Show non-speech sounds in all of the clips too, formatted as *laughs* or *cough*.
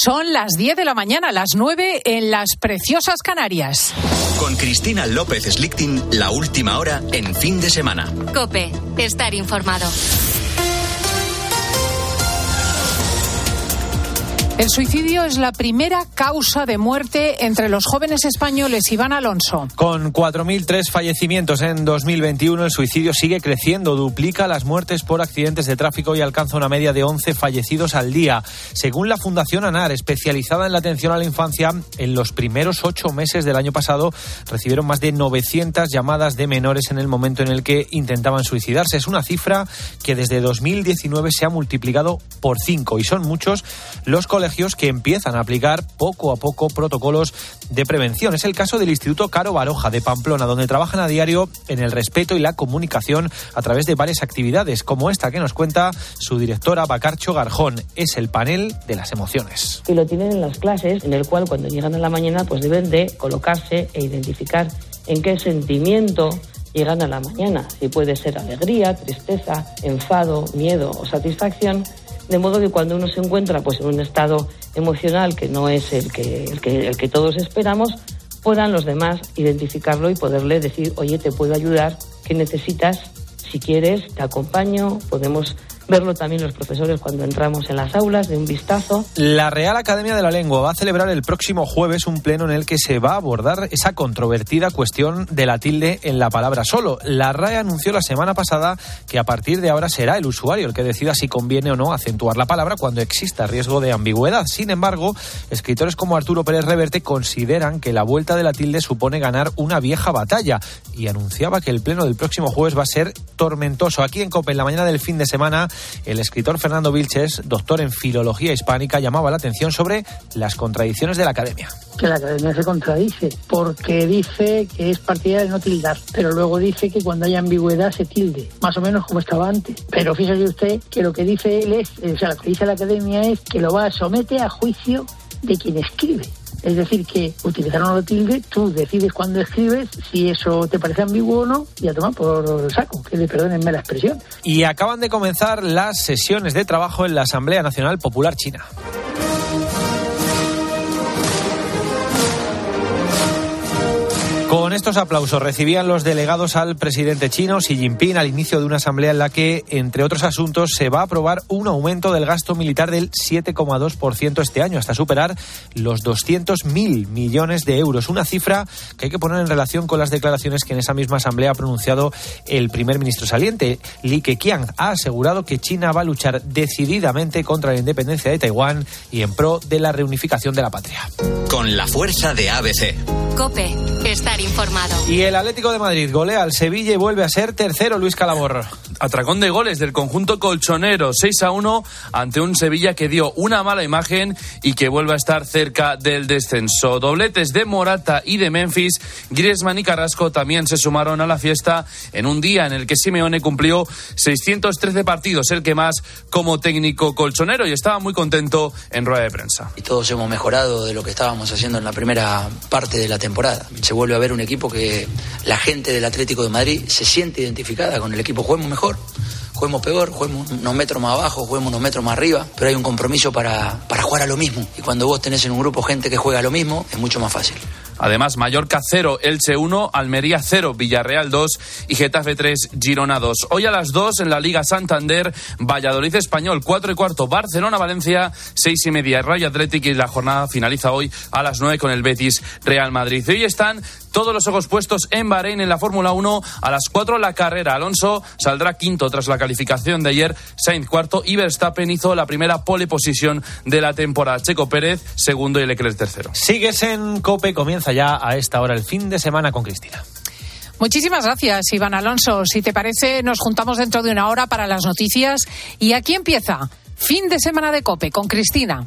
Son las 10 de la mañana, las 9 en las preciosas Canarias. Con Cristina López Slichting, la última hora en fin de semana. Cope, estar informado. El suicidio es la primera causa de muerte entre los jóvenes españoles. Iván Alonso. Con 4.003 fallecimientos en 2021, el suicidio sigue creciendo, duplica las muertes por accidentes de tráfico y alcanza una media de 11 fallecidos al día. Según la Fundación ANAR, especializada en la atención a la infancia, en los primeros ocho meses del año pasado recibieron más de 900 llamadas de menores en el momento en el que intentaban suicidarse. Es una cifra que desde 2019 se ha multiplicado por cinco y son muchos los colegios que empiezan a aplicar poco a poco protocolos de prevención. Es el caso del Instituto Caro Baroja de Pamplona, donde trabajan a diario en el respeto y la comunicación a través de varias actividades, como esta que nos cuenta su directora Bacarcho Garjón. Es el panel de las emociones. Y lo tienen en las clases, en el cual cuando llegan a la mañana pues deben de colocarse e identificar en qué sentimiento llegan a la mañana, si puede ser alegría, tristeza, enfado, miedo o satisfacción de modo que cuando uno se encuentra pues en un estado emocional que no es el que, el que, el que todos esperamos, puedan los demás identificarlo y poderle decir, oye, te puedo ayudar, ¿qué necesitas? Si quieres, te acompaño, podemos verlo también los profesores cuando entramos en las aulas, de un vistazo. La Real Academia de la Lengua va a celebrar el próximo jueves un pleno en el que se va a abordar esa controvertida cuestión de la tilde en la palabra solo. La RAE anunció la semana pasada que a partir de ahora será el usuario el que decida si conviene o no acentuar la palabra cuando exista riesgo de ambigüedad. Sin embargo, escritores como Arturo Pérez Reverte consideran que la vuelta de la tilde supone ganar una vieja batalla y anunciaba que el pleno del próximo jueves va a ser tormentoso. Aquí en COPE, en la mañana del fin de semana, el escritor Fernando Vilches, doctor en filología hispánica, llamaba la atención sobre las contradicciones de la academia. Que la academia se contradice, porque dice que es partidaria de no tildar, pero luego dice que cuando haya ambigüedad se tilde, más o menos como estaba antes. Pero fíjese usted que lo que dice él es, o sea, lo que dice la academia es que lo va a someter a juicio de quien escribe. Es decir, que utilizar una tilde, tú decides cuando escribes si eso te parece ambiguo o no y a tomar por saco, que le perdonenme la expresión. Y acaban de comenzar las sesiones de trabajo en la Asamblea Nacional Popular China. Estos aplausos recibían los delegados al presidente chino Xi Jinping al inicio de una asamblea en la que, entre otros asuntos, se va a aprobar un aumento del gasto militar del 7,2% este año, hasta superar los 200.000 millones de euros. Una cifra que hay que poner en relación con las declaraciones que en esa misma asamblea ha pronunciado el primer ministro saliente. Li Keqiang ha asegurado que China va a luchar decididamente contra la independencia de Taiwán y en pro de la reunificación de la patria. Con la fuerza de ABC. Cope, estar informado. Y el Atlético de Madrid golea al Sevilla y vuelve a ser tercero, Luis Calabor. Atracón de goles del conjunto colchonero, 6 a 1 ante un Sevilla que dio una mala imagen y que vuelve a estar cerca del descenso. Dobletes de Morata y de Memphis, Griezmann y Carrasco también se sumaron a la fiesta en un día en el que Simeone cumplió 613 partidos, el que más como técnico colchonero y estaba muy contento en rueda de prensa. Y todos hemos mejorado de lo que estábamos haciendo en la primera parte de la temporada. Se vuelve a ver un equipo que la gente del Atlético de Madrid se siente identificada con el equipo. Juguemos mejor, juguemos peor, juguemos unos metros más abajo, juguemos unos metros más arriba, pero hay un compromiso para, para jugar a lo mismo. Y cuando vos tenés en un grupo gente que juega a lo mismo, es mucho más fácil. Además, Mallorca 0, Elche 1, Almería 0, Villarreal 2 y Getafe 3, Girona 2. Hoy a las 2 en la Liga Santander, Valladolid Español 4 y cuarto, Barcelona Valencia 6 y media, Rayo Atlético y la jornada finaliza hoy a las 9 con el Betis Real Madrid. Hoy están todos los ojos puestos en Bahrein en la Fórmula 1. A las 4 la carrera. Alonso saldrá quinto tras la calificación de ayer. Sainz cuarto y Verstappen hizo la primera pole position de la temporada. Checo Pérez segundo y Leclerc tercero. Sigues en Cope, comienza ya a esta hora el fin de semana con Cristina. Muchísimas gracias, Iván Alonso. Si te parece, nos juntamos dentro de una hora para las noticias. Y aquí empieza fin de semana de Cope con Cristina.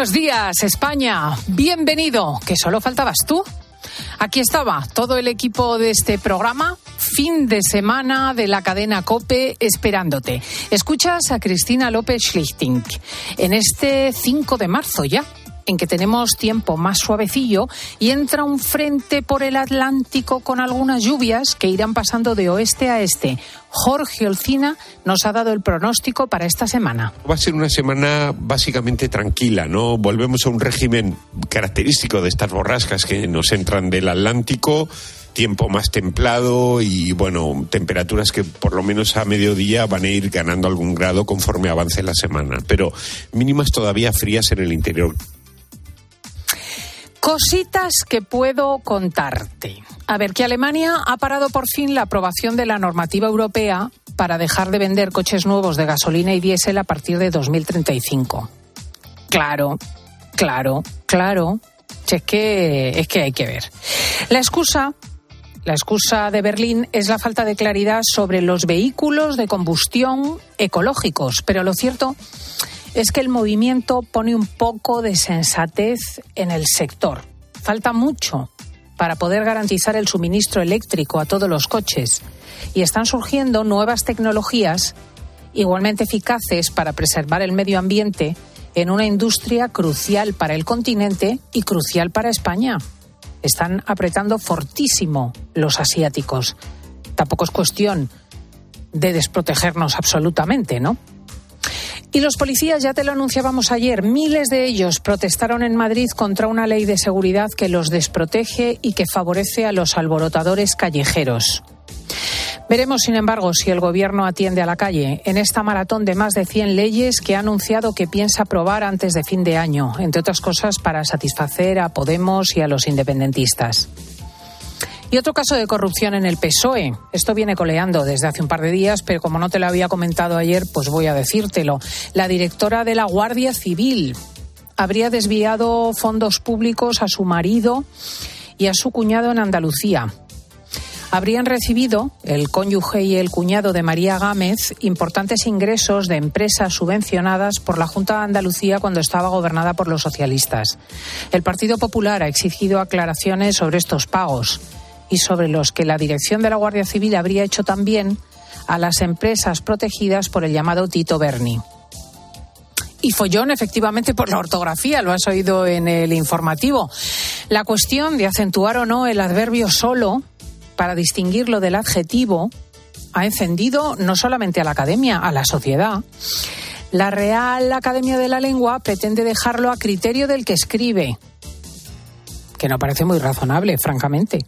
Buenos días, España. Bienvenido, que solo faltabas tú. Aquí estaba todo el equipo de este programa, fin de semana de la cadena Cope, esperándote. Escuchas a Cristina López Schlichting en este 5 de marzo ya en que tenemos tiempo más suavecillo y entra un frente por el Atlántico con algunas lluvias que irán pasando de oeste a este. Jorge Olcina nos ha dado el pronóstico para esta semana. Va a ser una semana básicamente tranquila, ¿no? Volvemos a un régimen característico de estas borrascas que nos entran del Atlántico tiempo más templado y bueno, temperaturas que por lo menos a mediodía van a ir ganando algún grado conforme avance la semana, pero mínimas todavía frías en el interior. Cositas que puedo contarte. A ver, que Alemania ha parado por fin la aprobación de la normativa europea para dejar de vender coches nuevos de gasolina y diésel a partir de 2035. Claro, claro, claro. Es que, es que hay que ver. La excusa la excusa de Berlín es la falta de claridad sobre los vehículos de combustión ecológicos, pero lo cierto es que el movimiento pone un poco de sensatez en el sector. Falta mucho para poder garantizar el suministro eléctrico a todos los coches y están surgiendo nuevas tecnologías igualmente eficaces para preservar el medio ambiente en una industria crucial para el continente y crucial para España. Están apretando fortísimo los asiáticos. Tampoco es cuestión de desprotegernos absolutamente, ¿no? Y los policías, ya te lo anunciábamos ayer, miles de ellos protestaron en Madrid contra una ley de seguridad que los desprotege y que favorece a los alborotadores callejeros. Veremos, sin embargo, si el Gobierno atiende a la calle en esta maratón de más de 100 leyes que ha anunciado que piensa aprobar antes de fin de año, entre otras cosas para satisfacer a Podemos y a los independentistas. Y otro caso de corrupción en el PSOE. Esto viene coleando desde hace un par de días, pero como no te lo había comentado ayer, pues voy a decírtelo. La directora de la Guardia Civil habría desviado fondos públicos a su marido y a su cuñado en Andalucía. Habrían recibido, el cónyuge y el cuñado de María Gámez, importantes ingresos de empresas subvencionadas por la Junta de Andalucía cuando estaba gobernada por los socialistas. El Partido Popular ha exigido aclaraciones sobre estos pagos y sobre los que la dirección de la Guardia Civil habría hecho también a las empresas protegidas por el llamado Tito Berni. Y follón, efectivamente, por la ortografía, lo has oído en el informativo. La cuestión de acentuar o no el adverbio solo para distinguirlo del adjetivo ha encendido no solamente a la academia, a la sociedad. La Real Academia de la Lengua pretende dejarlo a criterio del que escribe, que no parece muy razonable, francamente.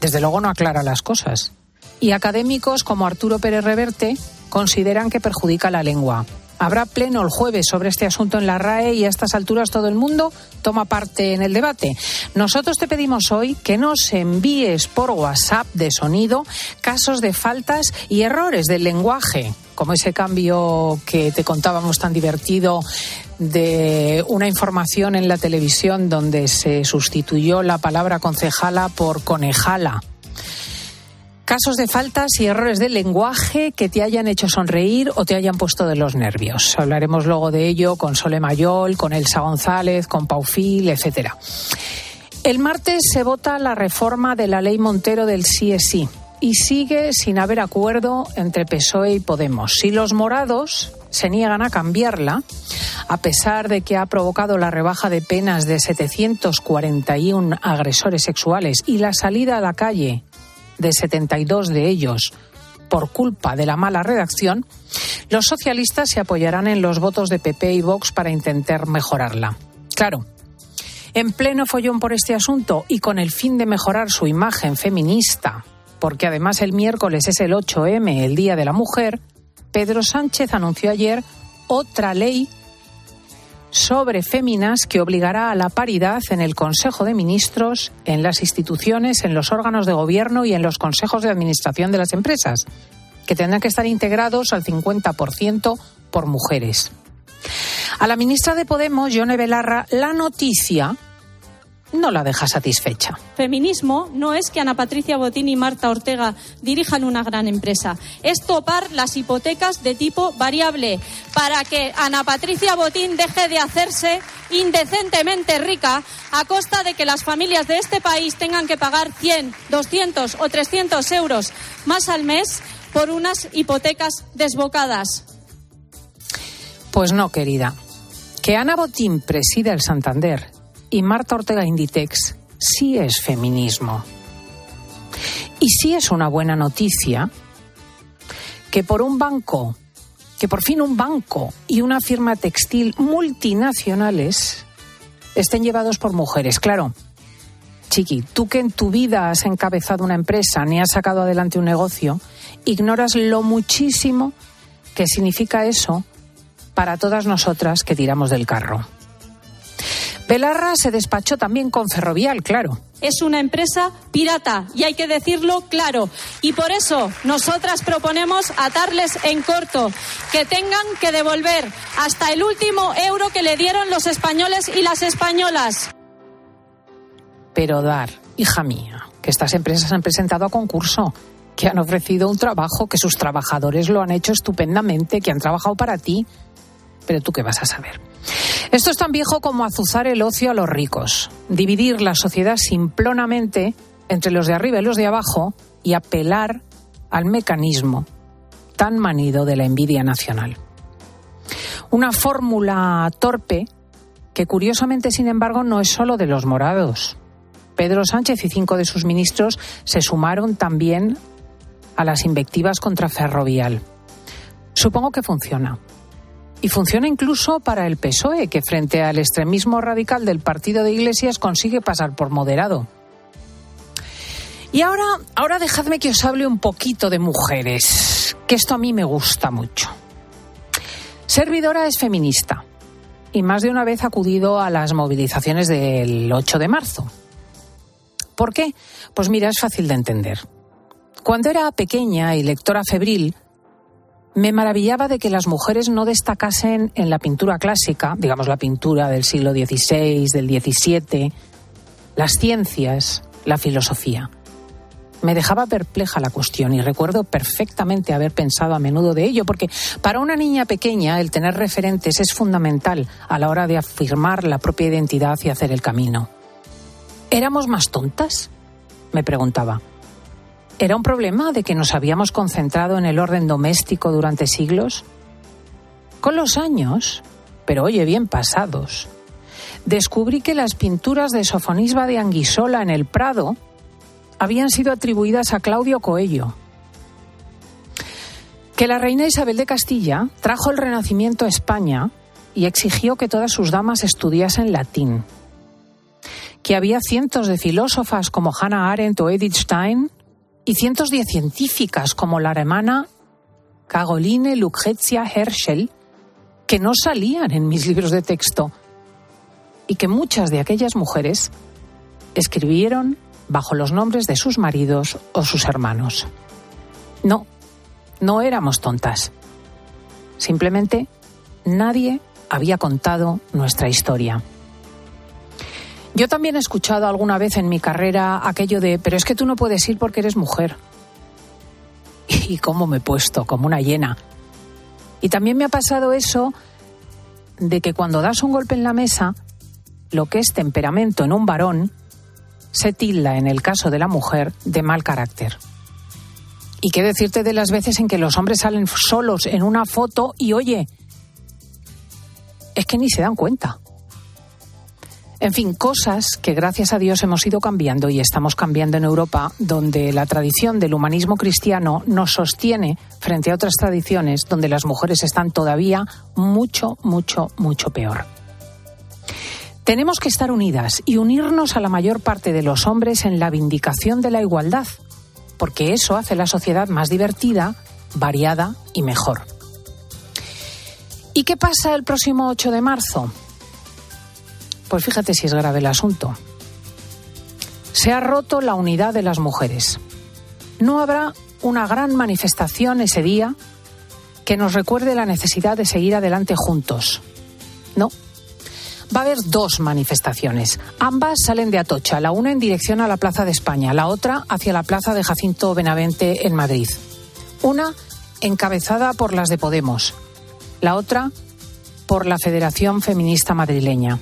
Desde luego no aclara las cosas. Y académicos como Arturo Pérez Reverte consideran que perjudica la lengua. Habrá pleno el jueves sobre este asunto en la RAE y a estas alturas todo el mundo toma parte en el debate. Nosotros te pedimos hoy que nos envíes por WhatsApp de sonido casos de faltas y errores del lenguaje, como ese cambio que te contábamos tan divertido de una información en la televisión donde se sustituyó la palabra concejala por conejala. Casos de faltas y errores de lenguaje que te hayan hecho sonreír o te hayan puesto de los nervios. Hablaremos luego de ello con Sole Mayol, con Elsa González, con Paufil, etcétera. El martes se vota la reforma de la ley Montero del sí y sigue sin haber acuerdo entre PSOE y Podemos. Si los morados se niegan a cambiarla, a pesar de que ha provocado la rebaja de penas de 741 agresores sexuales y la salida a la calle de 72 de ellos por culpa de la mala redacción, los socialistas se apoyarán en los votos de PP y Vox para intentar mejorarla. Claro, en pleno follón por este asunto y con el fin de mejorar su imagen feminista, porque además el miércoles es el 8M, el Día de la Mujer, Pedro Sánchez anunció ayer otra ley sobre féminas que obligará a la paridad en el Consejo de Ministros, en las instituciones, en los órganos de gobierno y en los consejos de administración de las empresas, que tendrán que estar integrados al 50% por mujeres. A la ministra de Podemos, Yone Belarra, la noticia no la deja satisfecha. Feminismo no es que Ana Patricia Botín y Marta Ortega dirijan una gran empresa, es topar las hipotecas de tipo variable para que Ana Patricia Botín deje de hacerse indecentemente rica a costa de que las familias de este país tengan que pagar 100, 200 o 300 euros más al mes por unas hipotecas desbocadas. Pues no, querida. Que Ana Botín presida el Santander y Marta Ortega Inditex sí es feminismo. Y sí es una buena noticia que por un banco, que por fin un banco y una firma textil multinacionales estén llevados por mujeres. Claro, Chiqui, tú que en tu vida has encabezado una empresa ni has sacado adelante un negocio, ignoras lo muchísimo que significa eso para todas nosotras que tiramos del carro. Belarra se despachó también con Ferrovial, claro. Es una empresa pirata y hay que decirlo claro. Y por eso nosotras proponemos atarles en corto, que tengan que devolver hasta el último euro que le dieron los españoles y las españolas. Pero dar, hija mía, que estas empresas han presentado a concurso, que han ofrecido un trabajo, que sus trabajadores lo han hecho estupendamente, que han trabajado para ti. Pero tú qué vas a saber. Esto es tan viejo como azuzar el ocio a los ricos, dividir la sociedad simplonamente entre los de arriba y los de abajo y apelar al mecanismo tan manido de la envidia nacional. Una fórmula torpe que curiosamente, sin embargo, no es solo de los morados. Pedro Sánchez y cinco de sus ministros se sumaron también a las invectivas contra Ferrovial. Supongo que funciona. Y funciona incluso para el PSOE, que frente al extremismo radical del partido de Iglesias consigue pasar por moderado. Y ahora, ahora dejadme que os hable un poquito de mujeres, que esto a mí me gusta mucho. Servidora es feminista y más de una vez ha acudido a las movilizaciones del 8 de marzo. ¿Por qué? Pues mira, es fácil de entender. Cuando era pequeña y lectora febril, me maravillaba de que las mujeres no destacasen en la pintura clásica, digamos la pintura del siglo XVI, del XVII, las ciencias, la filosofía. Me dejaba perpleja la cuestión y recuerdo perfectamente haber pensado a menudo de ello, porque para una niña pequeña el tener referentes es fundamental a la hora de afirmar la propia identidad y hacer el camino. ¿Éramos más tontas? Me preguntaba. ¿Era un problema de que nos habíamos concentrado en el orden doméstico durante siglos? Con los años, pero oye bien pasados, descubrí que las pinturas de Sofonisba de Anguisola en el Prado habían sido atribuidas a Claudio Coello. Que la reina Isabel de Castilla trajo el Renacimiento a España y exigió que todas sus damas estudiasen latín. Que había cientos de filósofas como Hannah Arendt o Edith Stein y cientos de científicas como la alemana Caroline Lucrezia Herschel, que no salían en mis libros de texto, y que muchas de aquellas mujeres escribieron bajo los nombres de sus maridos o sus hermanos. No, no éramos tontas. Simplemente nadie había contado nuestra historia. Yo también he escuchado alguna vez en mi carrera aquello de, pero es que tú no puedes ir porque eres mujer. *laughs* Y cómo me he puesto, como una hiena. Y también me ha pasado eso de que cuando das un golpe en la mesa, lo que es temperamento en un varón se tilda en el caso de la mujer de mal carácter. Y qué decirte de las veces en que los hombres salen solos en una foto y oye, es que ni se dan cuenta. En fin, cosas que gracias a Dios hemos ido cambiando y estamos cambiando en Europa, donde la tradición del humanismo cristiano nos sostiene frente a otras tradiciones donde las mujeres están todavía mucho, mucho, mucho peor. Tenemos que estar unidas y unirnos a la mayor parte de los hombres en la vindicación de la igualdad, porque eso hace la sociedad más divertida, variada y mejor. ¿Y qué pasa el próximo 8 de marzo? Pues fíjate si es grave el asunto. Se ha roto la unidad de las mujeres. No habrá una gran manifestación ese día que nos recuerde la necesidad de seguir adelante juntos. No. Va a haber dos manifestaciones. Ambas salen de Atocha, la una en dirección a la Plaza de España, la otra hacia la Plaza de Jacinto Benavente en Madrid. Una encabezada por las de Podemos, la otra por la Federación Feminista Madrileña,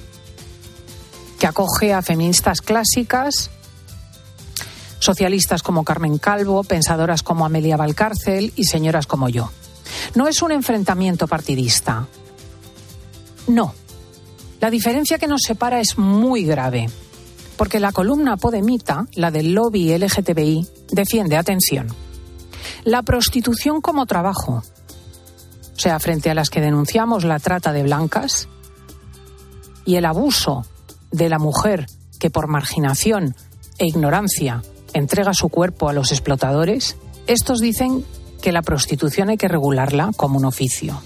que acoge a feministas clásicas, socialistas como Carmen Calvo, pensadoras como Amelia Valcárcel y señoras como yo. No es un enfrentamiento partidista. No. La diferencia que nos separa es muy grave, porque la columna Podemita, la del lobby LGTBI, defiende, atención, la prostitución como trabajo. O sea, frente a las que denunciamos la trata de blancas y el abuso de la mujer que por marginación e ignorancia entrega su cuerpo a los explotadores, estos dicen que la prostitución hay que regularla como un oficio.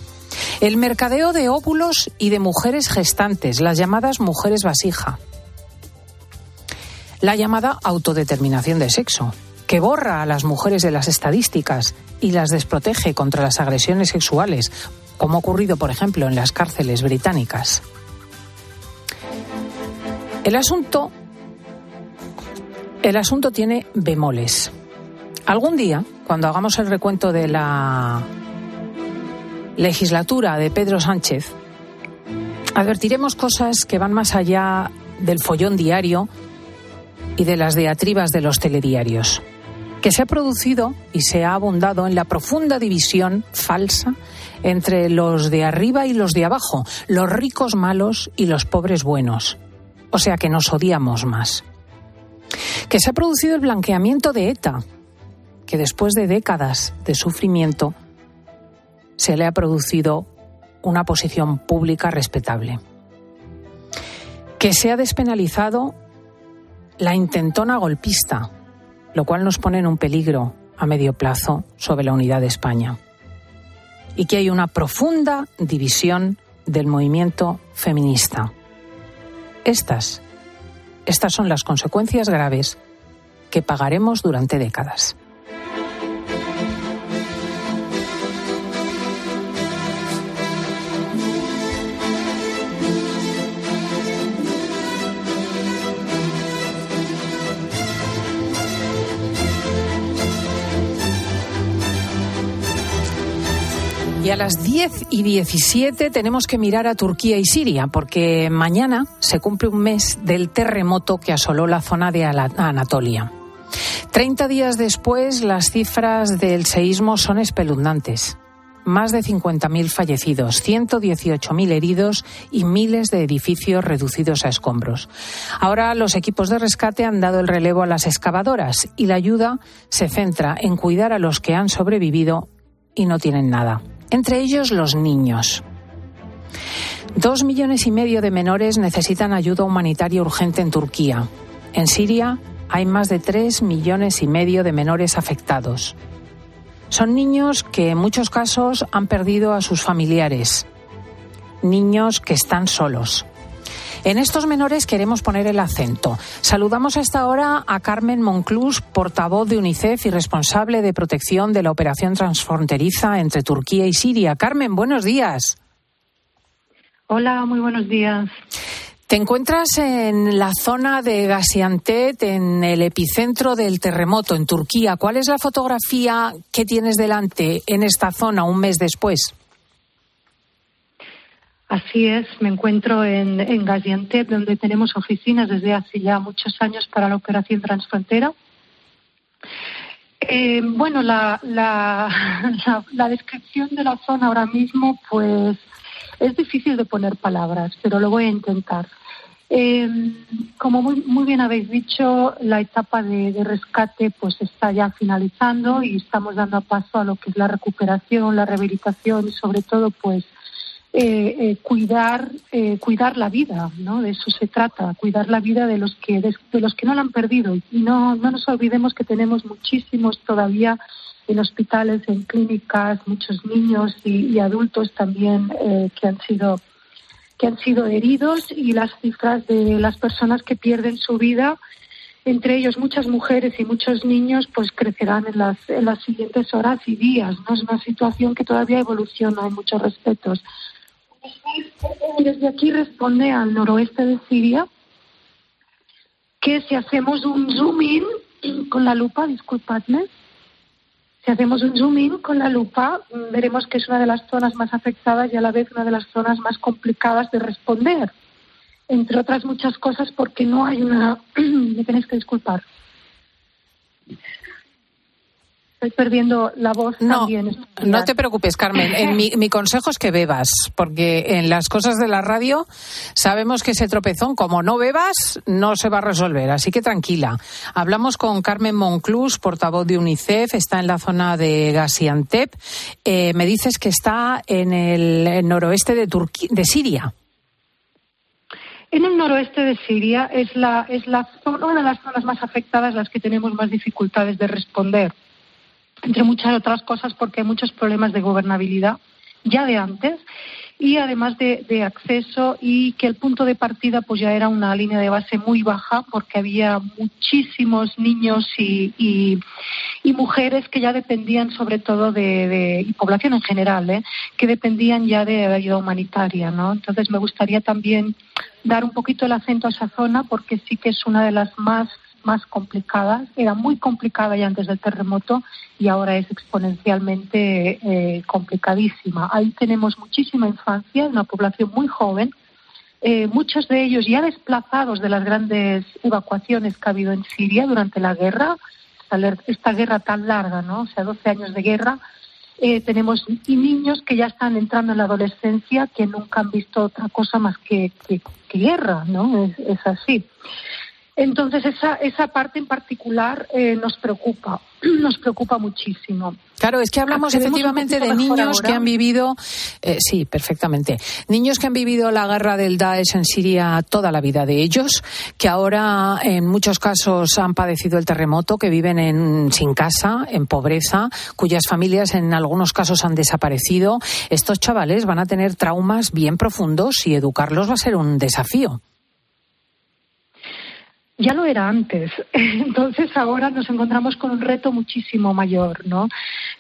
El mercadeo de óvulos y de mujeres gestantes, las llamadas mujeres vasija. La llamada autodeterminación de sexo, que borra a las mujeres de las estadísticas y las desprotege contra las agresiones sexuales, como ha ocurrido, por ejemplo, en las cárceles británicas. El asunto, el asunto tiene bemoles. Algún día, cuando hagamos el recuento de la legislatura de Pedro Sánchez, advertiremos cosas que van más allá del follón diario y de las diatribas de los telediarios, que se ha producido y se ha abundado en la profunda división falsa entre los de arriba y los de abajo, los ricos malos y los pobres buenos. O sea que nos odiamos más. Que se ha producido el blanqueamiento de ETA, que después de décadas de sufrimiento se le ha producido una posición pública respetable. Que se ha despenalizado la intentona golpista, lo cual nos pone en un peligro a medio plazo sobre la unidad de España. Y que hay una profunda división del movimiento feminista. Estas, estas son las consecuencias graves que pagaremos durante décadas. Y a las 10 y 17 tenemos que mirar a Turquía y Siria, porque mañana se cumple un mes del terremoto que asoló la zona de Anatolia. Treinta días después, las cifras del seísmo son espeluznantes. Más de 50.000 fallecidos, 118.000 heridos y miles de edificios reducidos a escombros. Ahora los equipos de rescate han dado el relevo a las excavadoras y la ayuda se centra en cuidar a los que han sobrevivido y no tienen nada entre ellos los niños. Dos millones y medio de menores necesitan ayuda humanitaria urgente en Turquía. En Siria hay más de tres millones y medio de menores afectados. Son niños que en muchos casos han perdido a sus familiares, niños que están solos. En estos menores queremos poner el acento. Saludamos a esta hora a Carmen Monclús, portavoz de UNICEF y responsable de protección de la operación transfronteriza entre Turquía y Siria. Carmen, buenos días. Hola, muy buenos días. Te encuentras en la zona de Gaziantep, en el epicentro del terremoto en Turquía. ¿Cuál es la fotografía que tienes delante en esta zona un mes después? Así es, me encuentro en, en donde tenemos oficinas desde hace ya muchos años para la operación transfrontera. Eh, bueno, *laughs* la, la, descripción de la zona ahora mismo, pues es difícil de poner palabras, pero lo voy a intentar. Eh, como muy, muy, bien habéis dicho, la etapa de, de, rescate pues está ya finalizando y estamos dando paso a lo que es la recuperación, la rehabilitación y sobre todo pues eh, eh, cuidar eh, cuidar la vida no de eso se trata cuidar la vida de los que de, los que no la han perdido y no no nos olvidemos que tenemos muchísimos todavía en hospitales en clínicas muchos niños y, adultos también eh, que han sido que han sido heridos y las cifras de las personas que pierden su vida entre ellos muchas mujeres y muchos niños, pues crecerán en las, en las siguientes horas y días. ¿no? Es una situación que todavía evoluciona en muchos respetos desde aquí responde al noroeste de Siria que si hacemos un zoom in con la lupa, disculpadme, si hacemos un zoom in con la lupa, veremos que es una de las zonas más afectadas y a la vez una de las zonas más complicadas de responder. Entre otras muchas cosas porque no hay una... *clears throat* Me tenéis que disculpar estoy perdiendo la voz no, también. No te preocupes, Carmen. En mi, mi, consejo es que bebas, porque en las cosas de la radio sabemos que ese tropezón, como no bebas, no se va a resolver. Así que tranquila. Hablamos con Carmen Monclús, portavoz de UNICEF, está en la zona de Gaziantep. Eh, me dices que está en el noroeste de, Turquía, de Siria. En el noroeste de Siria es, la, es la una de las zonas más afectadas, las que tenemos más dificultades de responder entre muchas otras cosas porque hay muchos problemas de gobernabilidad ya de antes y además de, acceso y que el punto de partida pues ya era una línea de base muy baja porque había muchísimos niños y, y, mujeres que ya dependían sobre todo de, y población en general ¿eh? que dependían ya de ayuda humanitaria no entonces me gustaría también dar un poquito el acento a esa zona porque sí que es una de las más más complicadas. Era muy complicada ya antes del terremoto y ahora es exponencialmente eh, complicadísima. Ahí tenemos muchísima infancia, una población muy joven, eh, muchos de ellos ya desplazados de las grandes evacuaciones que ha habido en Siria durante la guerra, esta guerra tan larga, ¿no? O sea, 12 años de guerra. Eh, tenemos y niños que ya están entrando en la adolescencia que nunca han visto otra cosa más que, guerra, ¿no? Es, es así. Entonces, esa, esa parte en particular eh, nos preocupa, *clears throat* nos preocupa muchísimo. Claro, es que hablamos efectivamente de niños que han vivido, eh, sí, perfectamente, niños que han vivido la guerra del Daesh en Siria toda la vida de ellos, que ahora en muchos casos han padecido el terremoto, que viven en, sin casa, en pobreza, cuyas familias en algunos casos han desaparecido. Estos chavales van a tener traumas bien profundos y educarlos va a ser un desafío ya lo era antes. *laughs* Entonces ahora nos encontramos con un reto muchísimo mayor, ¿no?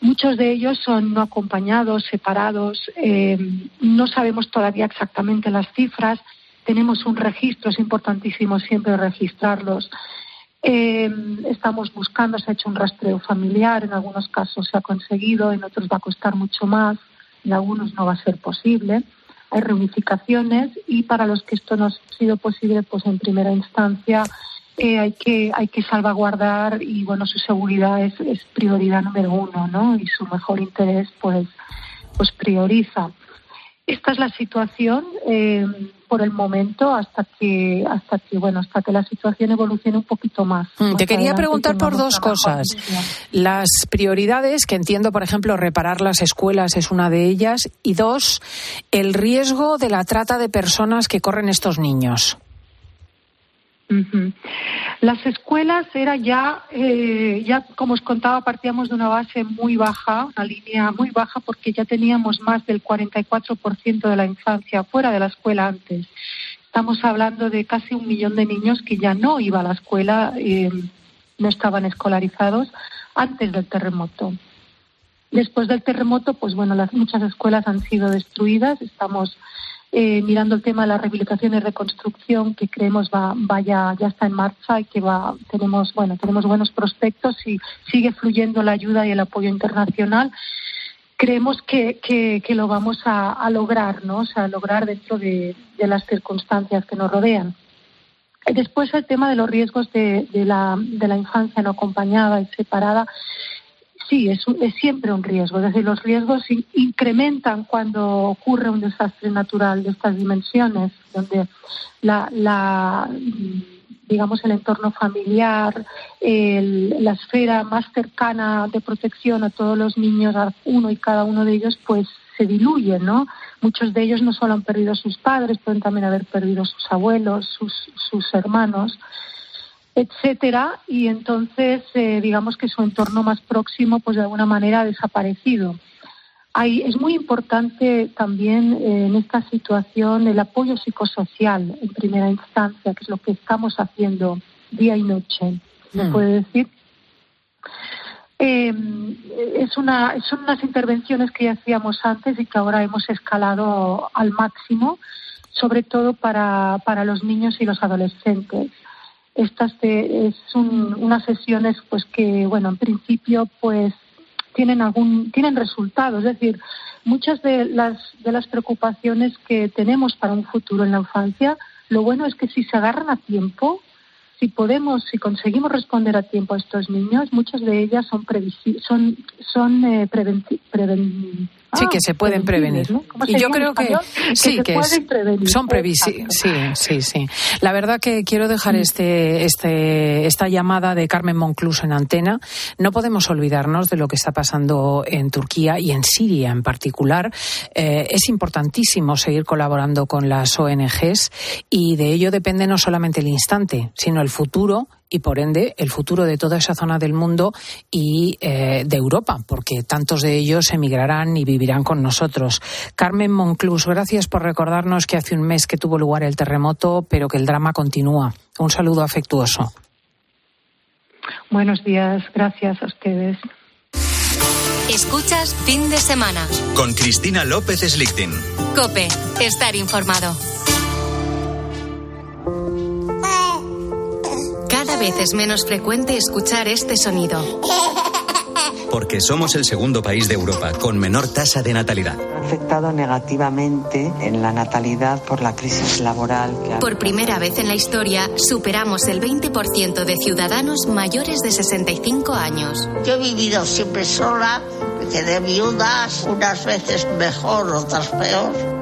Muchos de ellos son no acompañados, separados, eh, no sabemos todavía exactamente las cifras, tenemos un registro, es importantísimo siempre registrarlos. Eh, estamos buscando, se ha hecho un rastreo familiar, en algunos casos se ha conseguido, en otros va a costar mucho más, en algunos no va a ser posible. Hay reunificaciones y para los que esto no ha sido posible, pues en primera instancia eh, hay que hay que salvaguardar y bueno su seguridad es, es, prioridad número uno no y su mejor interés pues pues prioriza esta es la situación eh, por el momento hasta que hasta que bueno hasta que la situación evolucione un poquito más. Mm, te quería preguntar por dos cosas. Las prioridades, que entiendo, por ejemplo, reparar las escuelas es una de ellas, y dos, el riesgo de la trata de personas que corren estos niños. Las escuelas era ya, eh, ya como os contaba, partíamos de una base muy baja, una línea muy baja, porque ya teníamos más del 44% de la infancia fuera de la escuela antes. Estamos hablando de casi un millón de niños que ya no iba a la escuela, eh, no estaban escolarizados antes del terremoto. Después del terremoto, pues bueno, las muchas escuelas han sido destruidas. Estamos eh, mirando el tema de la rehabilitación y reconstrucción que creemos va, vaya, ya está en marcha y que va, tenemos, bueno, tenemos buenos prospectos y sigue fluyendo la ayuda y el apoyo internacional. Creemos que, lo vamos a, lograr, ¿no? O sea, lograr dentro de, las circunstancias que nos rodean. Después el tema de los riesgos de la infancia no acompañada y separada sí, es, es, siempre un riesgo. Es decir, los riesgos incrementan cuando ocurre un desastre natural de estas dimensiones, donde la, la digamos, el entorno familiar, la esfera más cercana de protección a todos los niños, a uno y cada uno de ellos, pues se diluye, ¿no? Muchos de ellos no solo han perdido a sus padres, pueden también haber perdido a sus abuelos, sus, sus hermanos etcétera, y entonces eh, digamos que su entorno más próximo, pues de alguna manera ha desaparecido. Hay, es muy importante también eh, en esta situación el apoyo psicosocial en primera instancia, que es lo que estamos haciendo día y noche. ¿Me hmm. puede decir? Eh, es una, son unas intervenciones que ya hacíamos antes y que ahora hemos escalado al máximo, sobre todo para, para los niños y los adolescentes. Estas es unas sesiones pues que, bueno, en principio pues tienen algún tienen resultados, es decir, muchas de las de las preocupaciones que tenemos para un futuro en la infancia, lo bueno es que si se agarran a tiempo, si podemos, si conseguimos responder a tiempo a estos niños, muchas de ellas son son son eh, Sí, que se pueden prevenir. Y yo creo que, sí, que son previsibles. Sí, sí, sí. La verdad que quiero dejar este, este, esta llamada de Carmen Monclus en antena. No podemos olvidarnos de lo que está pasando en Turquía y en Siria en particular. Eh, es importantísimo seguir colaborando con las ONGs y de ello depende no solamente el instante, sino el futuro y por ende el futuro de toda esa zona del mundo y eh, de Europa, porque tantos de ellos emigrarán y vivirán con nosotros. Carmen Monclus, gracias por recordarnos que hace un mes que tuvo lugar el terremoto, pero que el drama continúa. Un saludo afectuoso. Buenos días, gracias a ustedes. Escuchas fin de semana. Con Cristina López Slichting. Cope, estar informado. Vez es menos frecuente escuchar este sonido. Porque somos el segundo país de Europa con menor tasa de natalidad. Ha afectado negativamente en la natalidad por la crisis laboral. Que Por primera vez en la historia, superamos el 20% de ciudadanos mayores de 65 años. Yo he vivido siempre sola, me quedé viudas, unas veces mejor, otras peor.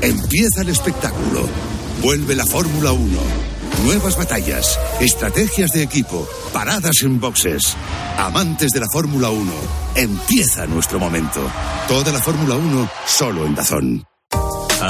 Empieza el espectáculo. Vuelve la Fórmula 1. Nuevas batallas, estrategias de equipo, paradas en boxes. Amantes de la Fórmula 1, empieza nuestro momento. Toda la Fórmula 1 solo en Dazón.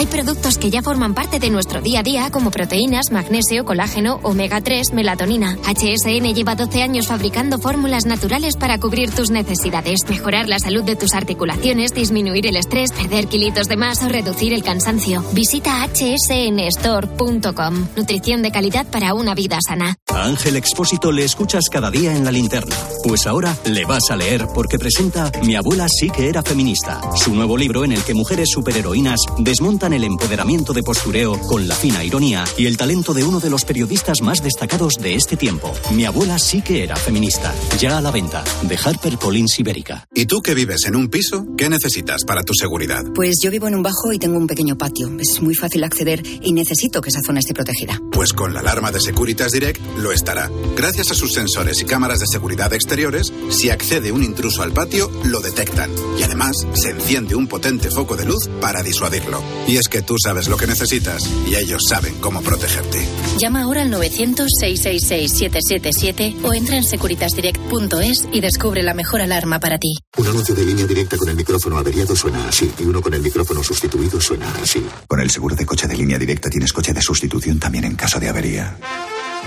Hay productos que ya forman parte de nuestro día a día, como proteínas, magnesio, colágeno, omega 3, melatonina. HSN lleva 12 años fabricando fórmulas naturales para cubrir tus necesidades, mejorar la salud de tus articulaciones, disminuir el estrés, perder kilitos de más o reducir el cansancio. Visita hsnstore.com. Nutrición de calidad para una vida sana. A Ángel Expósito le escuchas cada día en la linterna. Pues ahora le vas a leer porque presenta Mi abuela sí que era feminista, su nuevo libro en el que mujeres superheroínas desmontan el empoderamiento de postureo con la fina ironía y el talento de uno de los periodistas más destacados de este tiempo. Mi abuela sí que era feminista. Ya a la venta, de Harper Collins Ibérica. ¿Y tú que vives en un piso? ¿Qué necesitas para tu seguridad? Pues yo vivo en un bajo y tengo un pequeño patio. Es muy fácil acceder y necesito que esa zona esté protegida. Pues con la alarma de Securitas Direct lo estará. Gracias a sus sensores y cámaras de seguridad exteriores, si accede un intruso al patio, lo detectan. Y además, se enciende un potente foco de luz para disuadirlo. Y es que tú sabes lo que necesitas y ellos saben cómo protegerte. Llama ahora al 900-666-777 o entra en securitasdirect.es y descubre la mejor alarma para ti. Un anuncio de línea directa con el micrófono averiado suena así y uno con el micrófono sustituido suena así. Con el seguro de coche de línea directa tienes coche de sustitución también en caso de avería.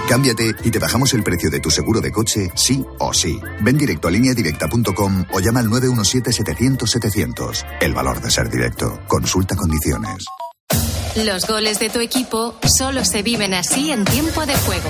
Cámbiate y te bajamos el precio de tu seguro de coche, sí o sí. Ven directo a lineadirecta.com o llama al 917-700-700. El valor de ser directo. Consulta condiciones. Los goles de tu equipo solo se viven así en tiempo de juego.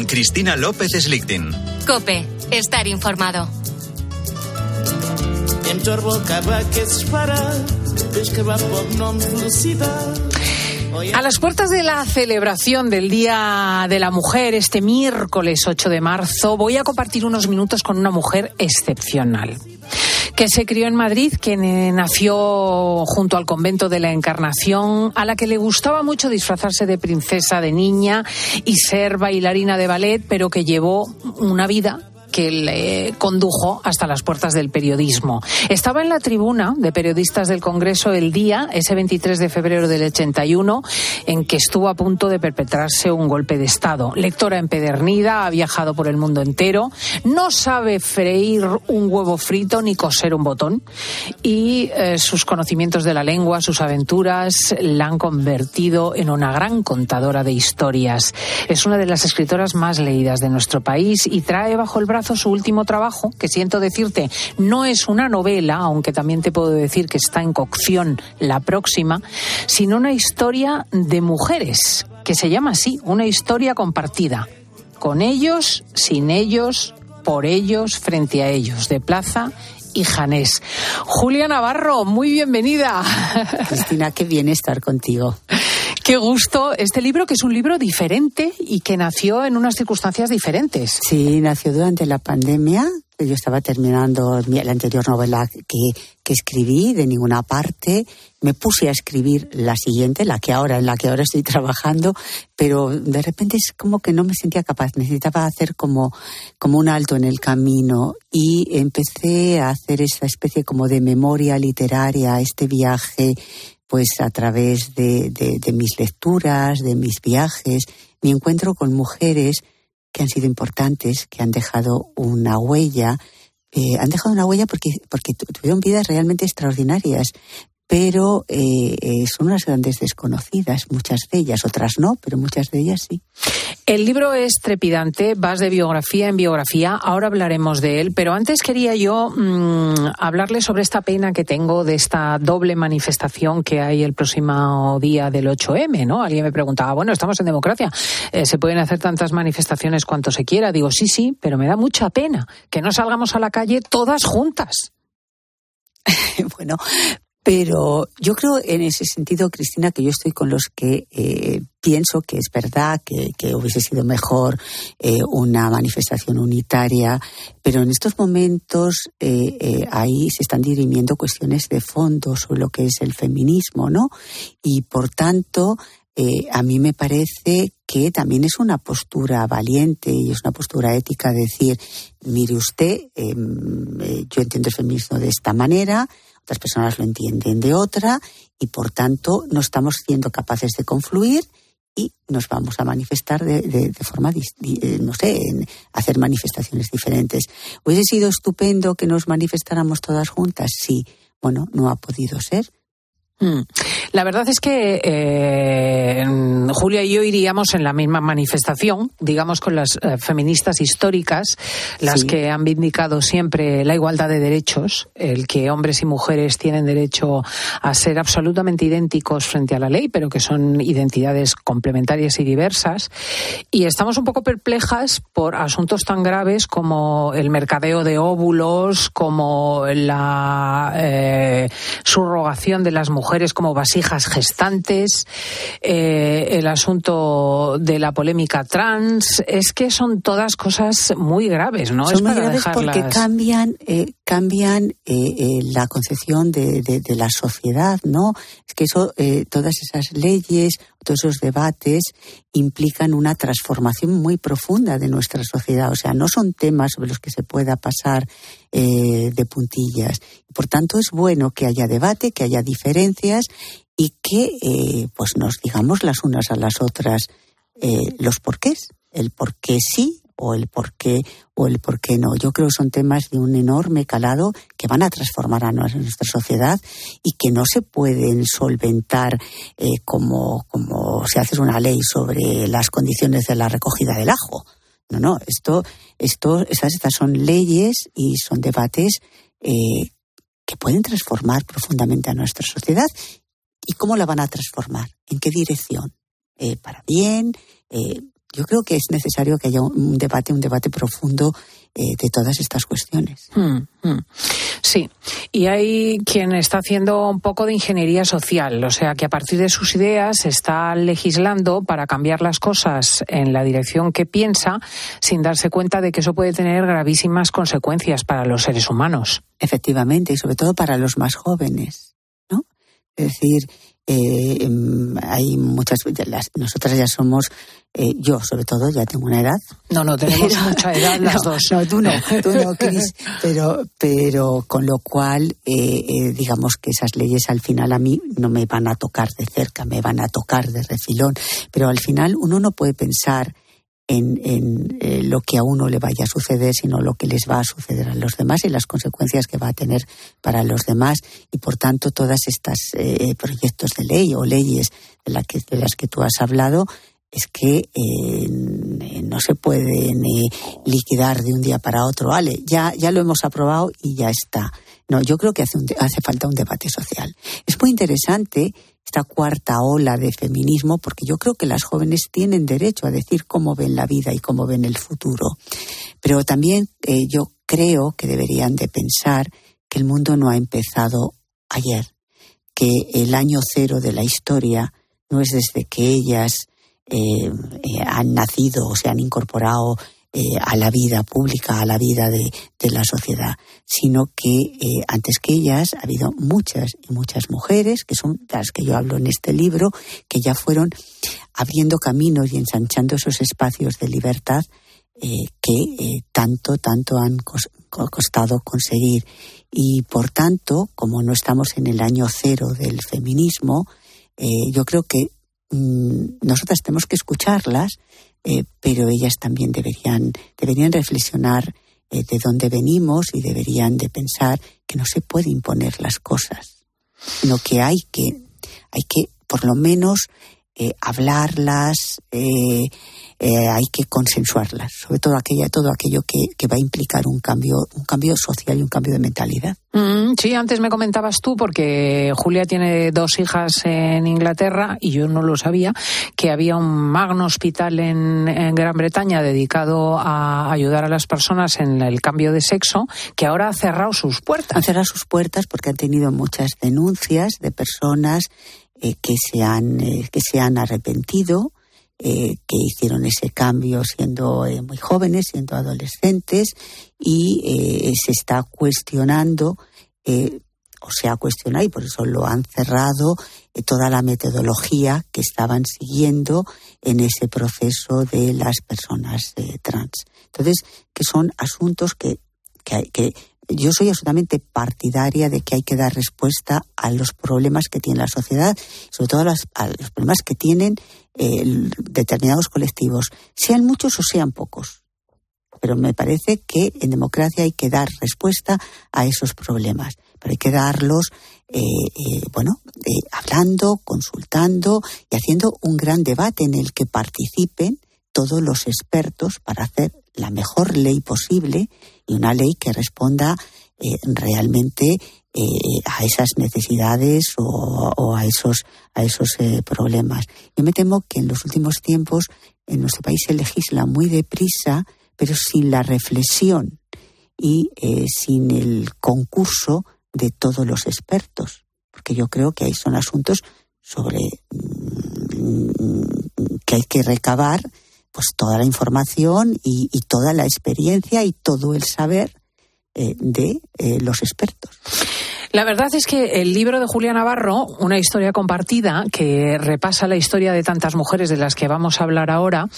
Con Cristina López Slichting. Cope, estar informado. A las puertas de la celebración del Día de la Mujer este miércoles 8 de marzo voy a compartir unos minutos con una mujer excepcional que se crió en Madrid, que nació junto al convento de la Encarnación, a la que le gustaba mucho disfrazarse de princesa de niña y ser bailarina de ballet, pero que llevó una vida que le condujo hasta las puertas del periodismo. Estaba en la tribuna de periodistas del Congreso el día, ese 23 de febrero del 81, en que estuvo a punto de perpetrarse un golpe de Estado. Lectora empedernida, ha viajado por el mundo entero, no sabe freír un huevo frito ni coser un botón y eh, sus conocimientos de la lengua, sus aventuras, la han convertido en una gran contadora de historias. Es una de las escritoras más leídas de nuestro país y trae bajo el brazo su último trabajo, que siento decirte no es una novela, aunque también te puedo decir que está en cocción la próxima, sino una historia de mujeres, que se llama así, una historia compartida. Con ellos, sin ellos, por ellos, frente a ellos, de plaza y Janés. Julia Navarro, muy bienvenida. Cristina, qué bien estar contigo. Qué gusto. Este libro que es un libro diferente y que nació en unas circunstancias diferentes. Sí, nació durante la pandemia. Yo estaba terminando la anterior novela que, que escribí de ninguna parte. Me puse a escribir la siguiente, la que ahora, en la que ahora estoy *laughs* trabajando, pero de repente es como que no me sentía capaz. Necesitaba hacer como, como un alto en el camino y empecé a hacer esa especie como de memoria literaria, este viaje pues a través de, de, mis lecturas, de mis viajes, mi encuentro con mujeres que han sido importantes, que han dejado una huella, eh, han dejado una huella porque, porque tuvieron vidas realmente extraordinarias, pero eh, eh, son unas grandes desconocidas, muchas de ellas, otras no, pero muchas de ellas sí. El libro es trepidante, vas de biografía en biografía, ahora hablaremos de él, pero antes quería yo mm, hablarle sobre esta pena que tengo de esta doble manifestación que hay el próximo día del 8M, ¿no? Alguien me preguntaba, bueno, estamos en democracia, eh, ¿se pueden hacer tantas manifestaciones cuanto se quiera? Digo, sí, sí, pero me da mucha pena que no salgamos a la calle todas juntas. *laughs* bueno, pero yo creo en ese sentido, Cristina, que yo estoy con los que eh, pienso que es verdad que, hubiese sido mejor eh, una manifestación unitaria, pero en estos momentos eh, ahí se están dirimiendo cuestiones de fondo sobre lo que es el feminismo, ¿no? Y por tanto, a mí me parece que también es una postura valiente y es una postura ética decir, mire usted, em, yo entiendo el feminismo de esta manera, otras personas lo entienden de otra y por tanto no estamos siendo capaces de confluir y nos vamos a manifestar de, forma, eh, no sé, en hacer manifestaciones diferentes. ¿Hubiese sido estupendo que nos manifestáramos todas juntas? Sí. Bueno, no ha podido ser. Mm. La verdad es que eh, Julia y yo iríamos en la misma manifestación, digamos con las eh, feministas históricas, las que han vindicado siempre la igualdad de derechos, el que hombres y mujeres tienen derecho a ser absolutamente idénticos frente a la ley, pero que son identidades complementarias y diversas. Y estamos un poco perplejas por asuntos tan graves como el mercadeo de óvulos, como la eh, subrogación de las mujeres como vasijas gestantes, eh, el asunto de la polémica trans, es que son todas cosas muy graves, ¿no? Son es muy para graves dejarlas... porque cambian, eh, cambian eh, la concepción de, de, de, la sociedad, ¿no? Es que eso, todas esas leyes, todos esos debates implican una transformación muy profunda de nuestra sociedad. O sea, no son temas sobre los que se pueda pasar eh, de puntillas. Por tanto, es bueno que haya debate, que haya diferencias y que eh, pues nos digamos las unas a las otras eh, los porqués. El por qué sí o el por qué o el por qué no. Yo creo que son temas de un enorme calado que van a transformar a nuestra sociedad y que no se pueden solventar eh, como, como se hace una ley sobre las condiciones de la recogida del ajo. No, no, esto, esto, estas, estas son leyes y son debates eh, que pueden transformar profundamente a nuestra sociedad. ¿Y cómo la van a transformar? ¿En qué dirección? Eh, ¿Para bien? Eh, yo creo que es necesario que haya un debate, un debate profundo eh, de todas estas cuestiones. Hmm, hmm. Sí, y hay quien está haciendo un poco de ingeniería social, o sea que a partir de sus ideas está legislando para cambiar las cosas en la dirección que piensa, sin darse cuenta de que eso puede tener gravísimas consecuencias para los seres humanos. Efectivamente, y sobre todo para los más jóvenes, ¿no? Es decir, eh, hay muchas, las, nosotras ya somos, eh, yo sobre todo ya tengo una edad. No, no, tenemos pero, mucha edad *laughs* las no, dos. No, tú no, tú no, *laughs* Cris, pero, pero con lo cual, eh, eh, digamos que esas leyes al final a mí no me van a tocar de cerca, me van a tocar de refilón, pero al final uno no puede pensar en, eh, lo que a uno le vaya a suceder, sino lo que les va a suceder a los demás y las consecuencias que va a tener para los demás. Y por tanto, todas estas eh, proyectos de ley o leyes de, las que tú has hablado, es que no se pueden eh, liquidar de un día para otro. Vale, ya, ya lo hemos aprobado y ya está. No, yo creo que hace, un, hace falta un debate social. Es muy interesante esta cuarta ola de feminismo, porque yo creo que las jóvenes tienen derecho a decir cómo ven la vida y cómo ven el futuro. Pero también eh, yo creo que deberían de pensar que el mundo no ha empezado ayer, que el año cero de la historia no es desde que ellas eh, eh, han nacido o se han incorporado eh, a la vida pública, a la vida de, de la sociedad, sino que eh, antes que ellas ha habido muchas y muchas mujeres, que son las que yo hablo en este libro, que ya fueron abriendo caminos y ensanchando esos espacios de libertad eh, que tanto, tanto han cos costado conseguir. Y por tanto, como no estamos en el año cero del feminismo, yo creo que mmm, nosotras tenemos que escucharlas eh, pero ellas también deberían, deberían reflexionar eh, de dónde venimos y deberían de pensar que no se puede imponer las cosas, sino que hay que, hay que por lo menos eh, hablarlas, eh, eh, hay que consensuarlas, sobre todo aquella, todo aquello que, que, va a implicar un cambio, un cambio social y un cambio de mentalidad. Mm, sí, antes me comentabas tú, porque Julia tiene dos hijas en Inglaterra y yo no lo sabía, que había un magno hospital en, en Gran Bretaña dedicado a ayudar a las personas en el cambio de sexo, que ahora ha cerrado sus puertas. Ha cerrado sus puertas porque han tenido muchas denuncias de personas eh, que, se han, eh, que se han arrepentido, eh, que hicieron ese cambio siendo muy jóvenes, siendo adolescentes, y se está cuestionando, o se ha cuestionado, y por eso lo han cerrado, toda la metodología que estaban siguiendo en ese proceso de las personas trans. Entonces, que son asuntos que, que, que yo soy absolutamente partidaria de que hay que dar respuesta a los problemas que tiene la sociedad, sobre todo a los, a los problemas que tienen eh, determinados colectivos, sean muchos o sean pocos. pero me parece que en democracia hay que dar respuesta a esos problemas, pero hay que darlos, eh, eh, bueno, eh, hablando, consultando y haciendo un gran debate en el que participen todos los expertos para hacer la mejor ley posible y una ley que responda realmente a esas necesidades o, a esos a esos problemas. Yo me temo que en los últimos tiempos en nuestro país se legisla muy deprisa pero sin la reflexión y eh, sin el concurso de todos los expertos, porque yo creo que ahí son asuntos sobre mm, que hay que recabar pues toda la información y, toda la experiencia y todo el saber eh, de eh, los expertos. La verdad es que el libro de Julia Navarro, una historia compartida que repasa la historia de tantas mujeres de las que vamos a hablar ahora,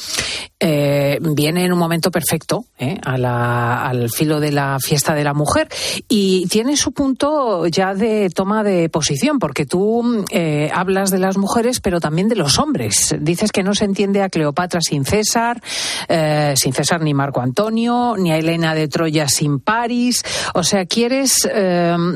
eh, viene en un momento perfecto eh, al filo de la fiesta de la mujer y tiene su punto ya de toma de posición, porque tú eh, hablas de las mujeres, pero también de los hombres. Dices que no se entiende a Cleopatra sin César, sin César ni Marco Antonio, ni a Elena de Troya sin París. O sea, quieres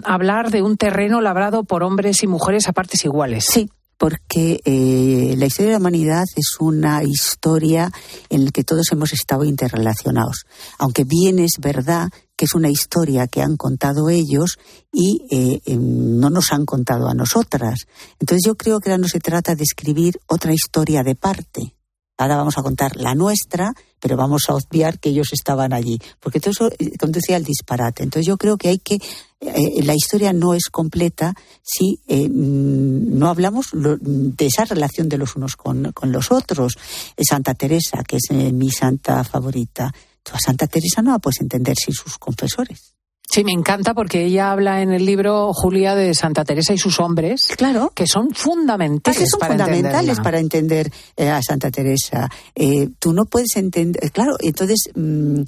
hablar de un terreno labrado por hombres y mujeres a partes iguales. Sí, porque eh, la historia de la humanidad es una historia en la que todos hemos estado interrelacionados. Aunque bien es verdad que es una historia que han contado ellos y eh, em, no nos han contado a nosotras. Entonces yo creo que ahora no se trata de escribir otra historia de parte. Ahora vamos a contar la nuestra, pero vamos a obviar que ellos estaban allí, porque todo eso eh, conducía al disparate. Entonces yo creo que hay que eh, la historia no es completa si eh, mm, no hablamos de esa relación de los unos con, los otros. Santa Teresa, que es mi santa favorita, a Santa Teresa no la puedes entender sin sus confesores. Sí, me encanta porque ella habla en el libro Julia de Santa Teresa y sus hombres, claro, que son fundamentales, que son para fundamentales para entender eh, a Santa Teresa. Eh, tú no puedes entender, claro, entonces mm,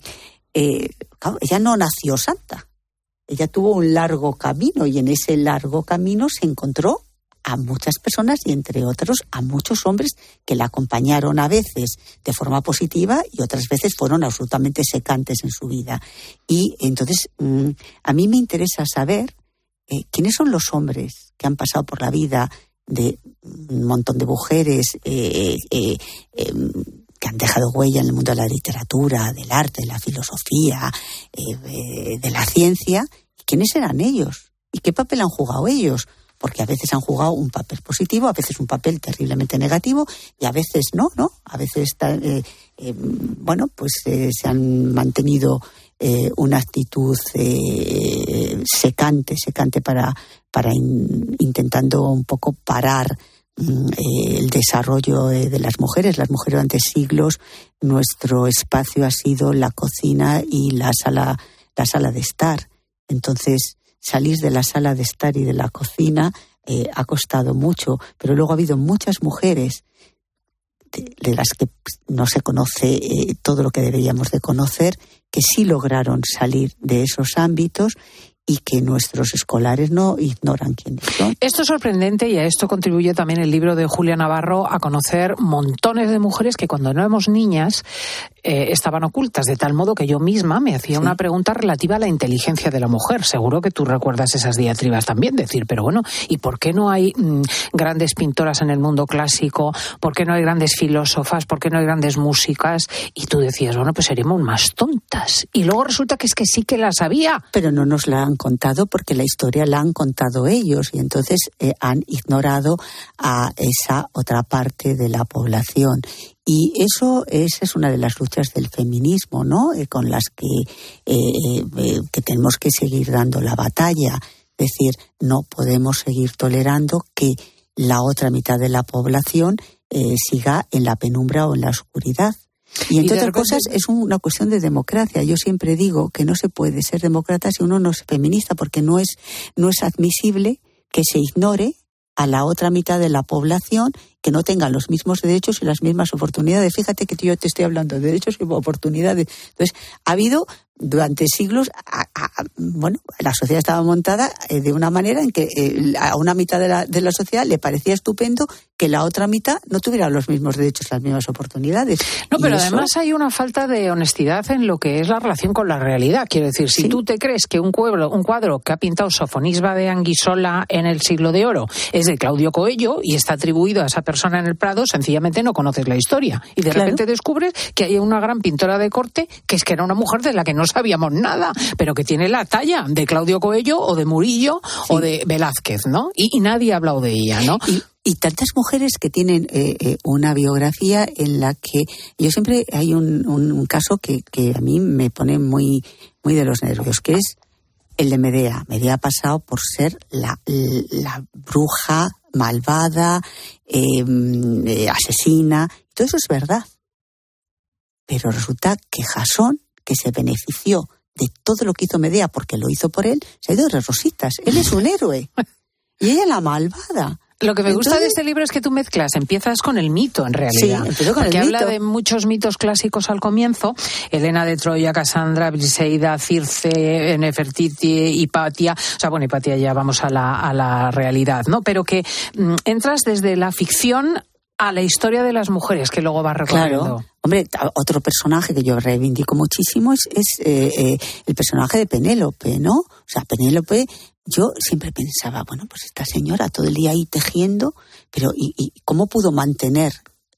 eh, ella no nació santa, ella tuvo un largo camino y en ese largo camino se encontró a muchas personas y entre otros a muchos hombres que la acompañaron a veces de forma positiva y otras veces fueron absolutamente secantes en su vida. Y entonces mm, a mí me interesa saber eh, quiénes son los hombres que han pasado por la vida de un montón de mujeres eh, eh, em, que han dejado huella en el mundo de la literatura, del arte, de la filosofía, de la ciencia. ¿Quiénes eran ellos? ¿Y qué papel han jugado ellos? porque a veces han jugado un papel positivo, a veces un papel terriblemente negativo y a veces no, ¿no? A veces, eh, eh, bueno, pues eh, se han mantenido una actitud secante, secante para, para intentando un poco parar el desarrollo de las mujeres. Las mujeres durante siglos, nuestro espacio ha sido la cocina y la sala, la sala de estar. Entonces, salir de la sala de estar y de la cocina eh, ha costado mucho, pero luego ha habido muchas mujeres de, las que no se conoce eh, todo lo que deberíamos de conocer, que sí lograron salir de esos ámbitos y que nuestros escolares no ignoran quiénes son. Esto es sorprendente y a esto contribuye también el libro de Julia Navarro a conocer montones de mujeres que cuando no éramos niñas eh, estaban ocultas, de tal modo que yo misma me hacía una pregunta relativa a la inteligencia de la mujer. Seguro que tú recuerdas esas diatribas también, decir, pero bueno, ¿y por qué no hay mm, grandes pintoras en el mundo clásico? ¿Por qué no hay grandes filósofas? ¿Por qué no hay grandes músicas? Y tú decías, bueno, pues seríamos más tontas. Y luego resulta que es que sí que las había. Pero no nos la han contado porque la historia la han contado ellos y entonces eh, han ignorado a esa otra parte de la población. Y eso esa es una de las luchas del feminismo, ¿no? Eh, con las que, eh, que tenemos que seguir dando la batalla. Es decir, no podemos seguir tolerando que la otra mitad de la población siga en la penumbra o en la oscuridad. Y entre otras cosas es una cuestión de democracia. Yo siempre digo que no se puede ser demócrata si uno no es feminista, porque no es, no es admisible que se ignore a la otra mitad de la población que no tenga los mismos derechos y las mismas oportunidades. Fíjate que yo te estoy hablando de derechos y oportunidades. Entonces, ha habido durante siglos, bueno, la sociedad estaba montada eh, de una manera en que eh, a una mitad de la, de la sociedad le parecía estupendo que la otra mitad no tuviera los mismos derechos, las mismas oportunidades. No, pero además hay una falta de honestidad en lo que es la relación con la realidad. Quiero decir, si tú te crees que un cuadro, un cuadro que ha pintado Sofonisba de Anguisola en el siglo de oro es de Claudio Coello y está atribuido a esa persona en el Prado, sencillamente no conoces la historia. Y de repente descubres que hay una gran pintora de corte que es que era una mujer de la que no sabíamos nada, pero que tiene la talla de Claudio Coello o de Murillo o de Velázquez, ¿no? Y, nadie ha hablado de ella, ¿no? Y, tantas mujeres que tienen eh, eh, una biografía en la que yo siempre hay un, caso que, a mí me pone muy, muy de los nervios, que es el de Medea. Medea ha pasado por ser la, bruja malvada, em, eh, asesina. Todo eso es verdad. Pero resulta que Jasón, que se benefició de todo lo que hizo Medea porque lo hizo por él, se ha ido de rositas. Él es un héroe. Y ella la malvada. Lo que me gusta de este libro es que tú mezclas, empiezas con el mito en realidad. Sí, con porque habla de muchos mitos clásicos al comienzo, Elena de Troya, Cassandra, Briseida, Circe, Nefertiti, Hipatia, o sea, bueno, Hipatia ya vamos a la, a la realidad, ¿no? Pero que mm, entras desde la ficción a la historia de las mujeres que luego va recorriendo. Claro. Hombre, otro personaje que yo reivindico muchísimo es, eh, eh, el personaje de Penélope, ¿no? O sea, Penélope, yo siempre pensaba, bueno, pues esta señora todo el día ahí tejiendo, pero ¿y, cómo pudo mantener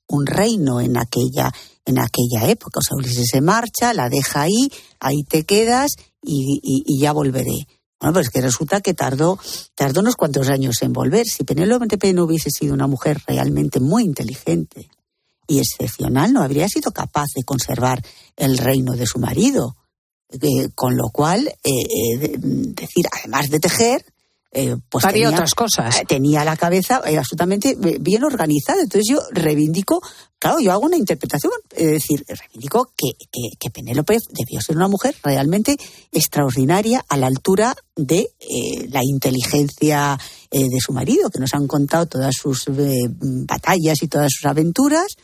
un reino en aquella, en aquella época? O sea, Ulises se marcha, la deja ahí, ahí te quedas y, y ya volveré. Bueno, pues que resulta que tardó, tardó unos cuantos años en volver. Si Penélope no hubiese sido una mujer realmente muy inteligente y excepcional, no habría sido capaz de conservar el reino de su marido. Eh, con lo cual, eh, eh, decir, además de tejer, eh, pues tenía, otras cosas. Tenía la cabeza absolutamente bien organizada. Entonces yo reivindico, claro, yo hago una interpretación, es decir, reivindico que, que, Penélope debió ser una mujer realmente extraordinaria a la altura de eh, la inteligencia eh, de su marido, que nos han contado todas sus batallas y todas sus aventuras.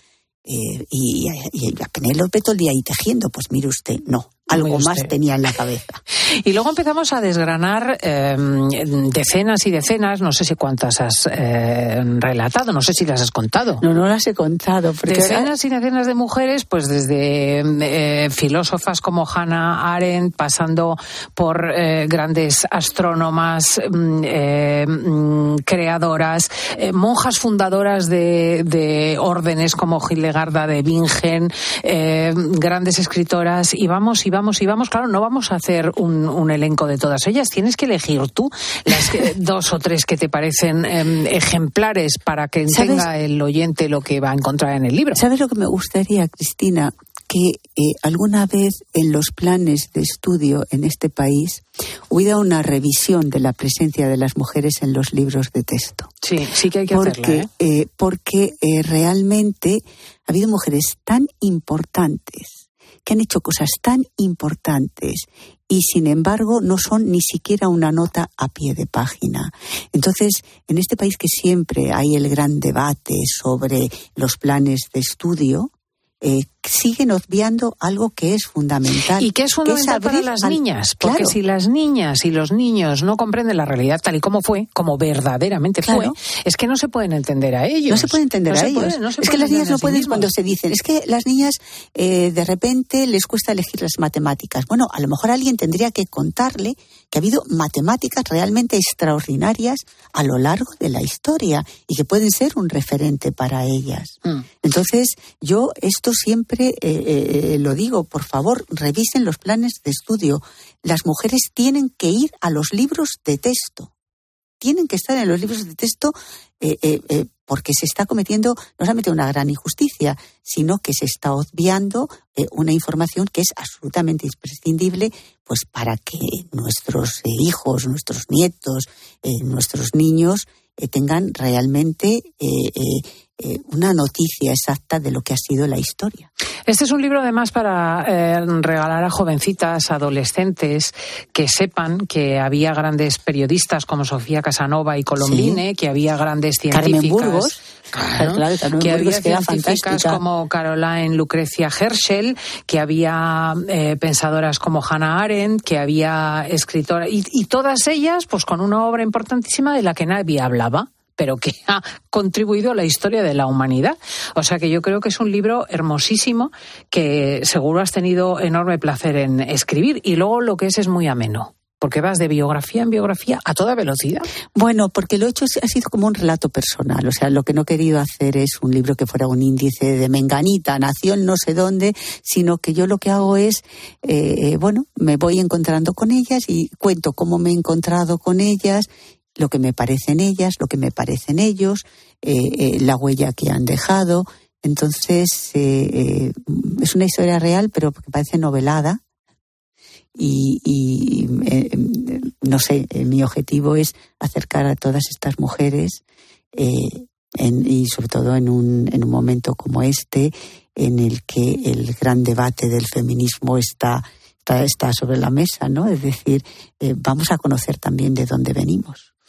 y, y, a Penélope todo el día ahí tejiendo, pues mire usted, no, algo más tenía en la cabeza. *laughs* Y luego empezamos a desgranar em, decenas y decenas, no sé si cuántas has eh, relatado, no sé si las has contado. No, no las he contado. Decenas y decenas de mujeres, pues desde eh, filósofas como Hannah Arendt, pasando por eh, grandes astrónomas, mm, mm, creadoras, monjas fundadoras de, de, órdenes como Hildegarda de Bingen, grandes escritoras, y vamos y vamos y vamos. Claro, no vamos a hacer un un, elenco de todas ellas. Tienes que elegir tú las *laughs* dos o tres que te parecen em, ejemplares para que tenga el oyente lo que va a encontrar en el libro. ¿Sabes lo que me gustaría, Cristina? que eh, alguna vez en los planes de estudio en este país hubiera una revisión de la presencia de las mujeres en los libros de texto. Sí, sí que hay que porque, hacerla. ¿eh? porque eh, realmente ha habido mujeres tan importantes que han hecho cosas tan importantes y sin embargo no son ni siquiera una nota a pie de página. Entonces, en este país que siempre hay el gran debate sobre los planes de estudio, eh, siguen obviando algo que es fundamental. Y que es fundamental para las niñas, porque si las niñas y los niños no comprenden la realidad tal y como fue, como verdaderamente fue, es que no se pueden entender a ellos. No se puede entender a ellos. es que las niñas no pueden cuando se dicen, es que las niñas eh, de repente les cuesta elegir las matemáticas. Bueno, a lo mejor alguien tendría que contarle que ha habido matemáticas realmente extraordinarias a lo largo de la historia y que pueden ser un referente para ellas. Mm. Entonces, yo esto siempre eh, eh, eh, lo digo, por favor, revisen los planes de estudio. Las mujeres tienen que ir a los libros de texto. Tienen que estar en los libros de texto porque se está cometiendo no solamente una gran injusticia, sino que se está obviando una información que es absolutamente imprescindible pues para que nuestros hijos, nuestros nietos, nuestros niños tengan realmente eh, una noticia exacta de lo que ha sido la historia. Este es un libro además para eh, regalar a jovencitas, adolescentes, que sepan que había grandes periodistas como Sofía Casanova y Colombine, que había grandes científicas. Carmen Burgos. Claro, Claro, claro, que había que científicas como Caroline Lucrecia Herschel, que había eh, pensadoras como Hannah Arendt, que había escritoras, y, y todas ellas, pues con una obra importantísima de la que nadie hablaba pero que *laughs* ha contribuido a la historia de la humanidad. O sea que yo creo que es un libro hermosísimo que seguro has tenido enorme placer en escribir y luego lo que es es muy ameno. Porque vas de biografía en biografía a toda velocidad. Bueno, porque lo hecho ha sido como un relato personal. O sea, lo que no he querido hacer es un libro que fuera un índice de menganita, nació en no sé dónde, sino que yo lo que hago es, eh, bueno, me voy encontrando con ellas y cuento cómo me he encontrado con ellas, lo que me parecen ellas, lo que me parecen ellos, eh, eh, la huella que han dejado. Entonces, eh, eh, es una historia real, pero que parece novelada. Y, y, no sé, mi objetivo es acercar a todas estas mujeres y sobre todo en un, en un momento como este, en el que el gran debate del feminismo está, está, está sobre la mesa, ¿no? Es decir, vamos a conocer también de dónde venimos.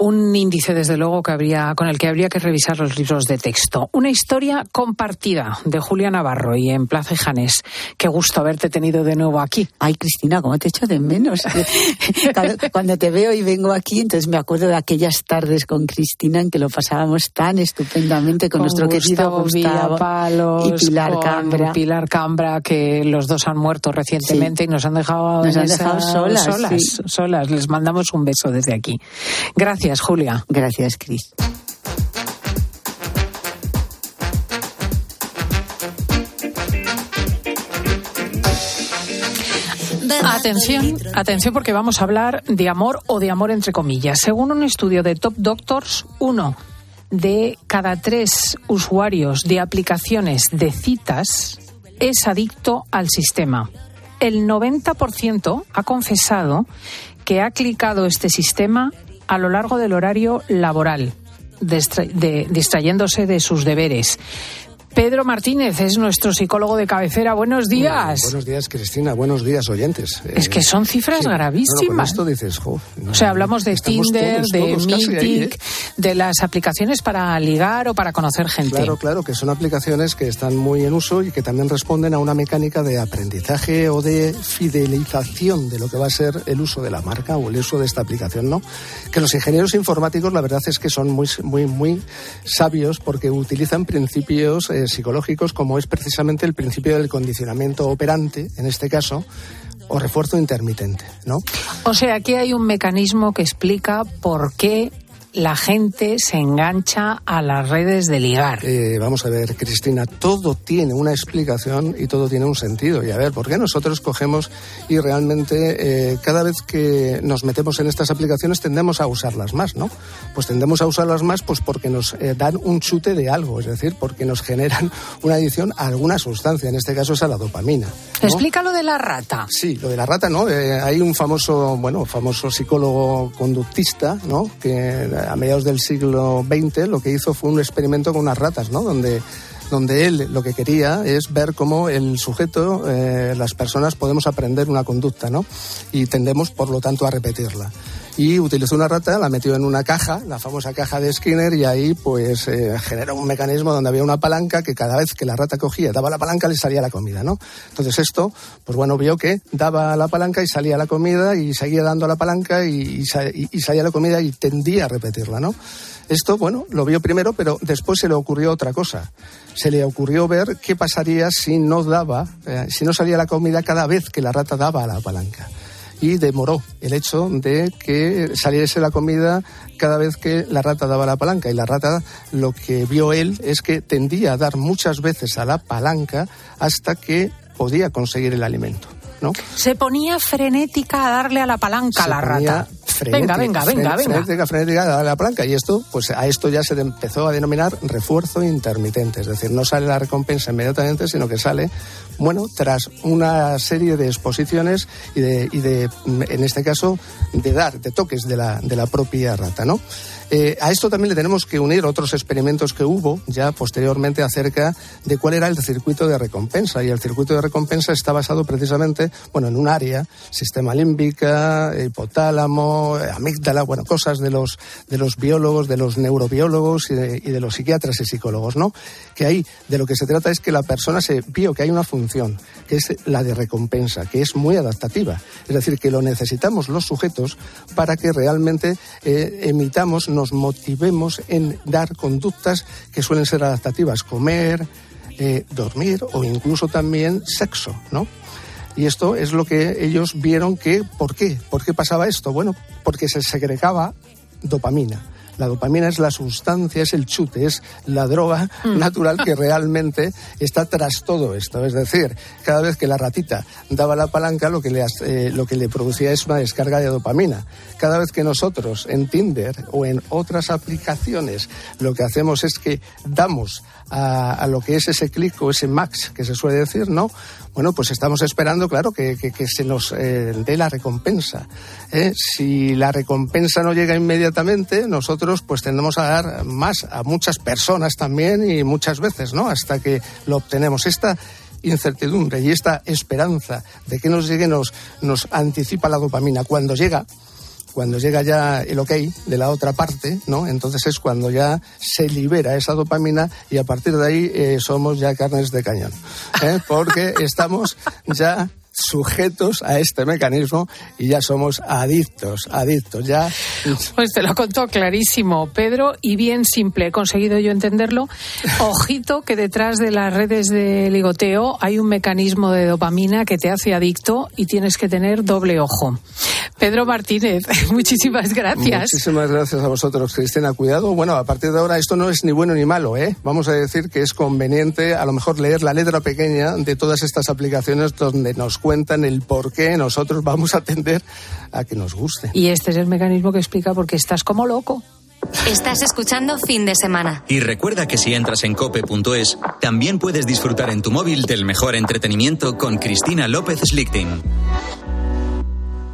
Un índice, desde luego, que habría, con el que habría que revisar los libros de texto. Una historia compartida de Julia Navarro y en Plaza Janés. Qué gusto haberte tenido de nuevo aquí. Ay, Cristina, ¿cómo te echo de menos? *laughs* Cuando, te veo y vengo aquí, entonces me acuerdo de aquellas tardes con Cristina en que lo pasábamos tan estupendamente con, nuestro querido Gustavo Villapalos, y Pilar con Cambra. Pilar Cambra, que los dos han muerto recientemente y nos han dejado, Nos en han esa- dejado solas, solas, sí. solas. Les mandamos un beso desde aquí. Gracias, Julia. Gracias, Cris. Atención, atención porque vamos a hablar de amor o de amor entre comillas. Según un estudio de Top Doctors, uno de cada tres usuarios de aplicaciones de citas es adicto al sistema. El 90% ha confesado que ha clicado este sistema a lo largo del horario laboral, distrayéndose de sus deberes. Pedro Martínez es nuestro psicólogo de cabecera. Buenos días. Buenos días, Cristina. Buenos días, oyentes. Es Eh, que son cifras sí. No, no, gravísimas. esto dices, jo, no, O sea, hablamos de Tinder, todos, de todos ahí, Mythic, ¿eh? de las aplicaciones para ligar o para conocer gente. Claro, claro, que son aplicaciones que están muy en uso y que también responden a una mecánica de aprendizaje o de fidelización de lo que va a ser el uso de la marca o el uso de esta aplicación, ¿no? Que los ingenieros informáticos, la verdad es que son muy, muy, muy sabios porque utilizan principios eh, psicológicos como es precisamente el principio del condicionamiento operante, en este caso, o refuerzo intermitente, ¿no? O sea, aquí hay un mecanismo que explica por qué la gente se engancha a las redes de ligar. Eh, vamos a ver, Cristina, todo tiene una explicación y todo tiene un sentido. Y a ver, ¿por qué nosotros cogemos y realmente eh, cada vez que nos metemos en estas aplicaciones tendemos a usarlas más, ¿no? Pues tendemos a usarlas más pues porque nos eh, dan un chute de algo, es decir, porque nos *laughs* generan una adicción a alguna sustancia, en este caso es a la dopamina. ¿no? Explica lo de la rata. Sí, lo de la rata, ¿no? Hay un famoso, bueno, famoso psicólogo conductista, ¿no? Que a mediados del siglo XX lo que hizo fue un experimento con unas ratas, ¿no? Donde donde él lo que quería es ver cómo el sujeto, eh, las personas podemos aprender una conducta, ¿no? Y tendemos, por lo tanto, a repetirla. Y utilizó una rata, la metió en una caja, la famosa caja de Skinner, y ahí pues eh, genera un mecanismo donde había una palanca que cada vez que la rata cogía, daba la palanca, le salía la comida, ¿no? Entonces esto, pues bueno, vio que daba la palanca y salía la comida y seguía dando la palanca y salía la comida y tendía a repetirla, ¿no? Esto, bueno, lo vio primero, pero después se le ocurrió otra cosa. Se le ocurrió ver qué pasaría si no daba, eh, si no salía la comida cada vez que la rata daba a la palanca. Y demoró el hecho de que saliese la comida cada vez que la rata daba la palanca. Y la rata, lo que vio él es que tendía a dar muchas veces a la palanca hasta que podía conseguir el alimento. ¿No? Se ponía frenética a darle a la palanca a la rata. frenética, venga, venga, venga, venga. Frenética, frenética a la palanca. Y esto, pues a esto ya se empezó a denominar refuerzo intermitente. Es decir, no sale la recompensa inmediatamente, sino que sale, bueno, tras una serie de exposiciones y de, y de en este caso, de dar, de toques de la, de la propia rata, ¿no? Eh, a esto también le tenemos que unir otros experimentos que hubo ya posteriormente acerca de cuál era el circuito de recompensa. Y el circuito de recompensa está basado precisamente, bueno, en un área, sistema límbica, hipotálamo, hipotálamo, amígdala, bueno, cosas de los, de los biólogos, de los neurobiólogos y de, y de los psiquiatras y psicólogos, ¿no? Que ahí de lo que se trata es que la persona se vio que hay una función, que es la de recompensa, que es muy adaptativa. Es decir, que lo necesitamos los sujetos para que realmente eh, emitamos, nos motivemos en dar conductas que suelen ser adaptativas, comer, eh, dormir o incluso también sexo, ¿no? Y esto es lo que ellos vieron que, ¿por qué? ¿Por qué pasaba esto? Bueno, porque se segregaba dopamina. La dopamina es la sustancia, es el chute, es la droga natural que *laughs* realmente está tras todo esto. Es decir, cada vez que la ratita daba la palanca, lo que le, eh, lo que le producía es una descarga de dopamina. Cada vez que nosotros en Tinder o en otras aplicaciones lo que hacemos es que damos a, lo que es ese clic o ese max que se suele decir, ¿no? Bueno, pues estamos esperando, claro, que se nos eh, dé la recompensa. ¿eh? Si la recompensa no llega inmediatamente, nosotros pues tendremos a dar más a muchas personas también y muchas veces, ¿no? Hasta que lo obtenemos. Esta incertidumbre y esta esperanza de que nos llegue nos, nos anticipa la dopamina. Cuando llega, cuando llega ya el ok de la otra parte, ¿no? Entonces es cuando ya se libera esa dopamina y a partir de ahí eh, somos ya carnes de cañón, ¿eh? porque estamos ya sujetos a este mecanismo y ya somos adictos, adictos, ya. Pues te lo contó clarísimo, Pedro, y bien simple, he conseguido yo entenderlo. Ojito que detrás de las redes de ligoteo hay un mecanismo de dopamina que te hace adicto y tienes que tener doble ojo. Pedro Martínez, *laughs* muchísimas gracias. Muchísimas gracias a vosotros, Cristina. Cuidado, bueno, a partir de ahora esto no es ni bueno ni malo, ¿eh? Vamos a decir que es conveniente a lo mejor leer la letra pequeña de todas estas aplicaciones donde nos cuentan el por qué nosotros vamos a atender a que nos guste. Y este es el mecanismo que explica por qué estás como loco. Estás escuchando fin de semana. Y recuerda que si entras en cope.es, también puedes disfrutar en tu móvil del mejor entretenimiento con Cristina López Slichting.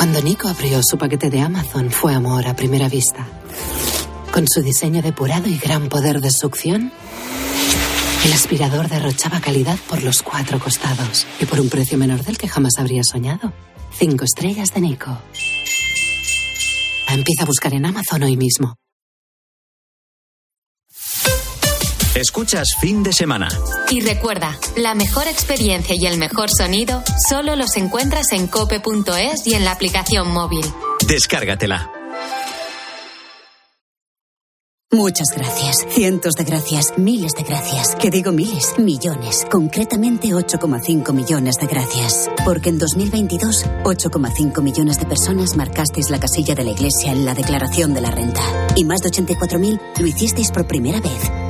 Cuando Nico abrió su paquete de Amazon fue amor a primera vista. Con su diseño depurado y gran poder de succión, el aspirador derrochaba calidad por los cuatro costados y por un precio menor del que jamás habría soñado. Cinco estrellas de Nico. Empieza a buscar en Amazon hoy mismo. Escuchas fin de semana. Y recuerda, la mejor experiencia y el mejor sonido solo los encuentras en cope.es y en la aplicación móvil. Descárgatela. Muchas gracias, cientos de gracias, miles de gracias. Que digo miles, millones, concretamente 8,5 millones de gracias. Porque en 2022, 8,5 millones de personas marcasteis la casilla de la Iglesia en la declaración de la renta. Y más de 84.000 lo hicisteis por primera vez.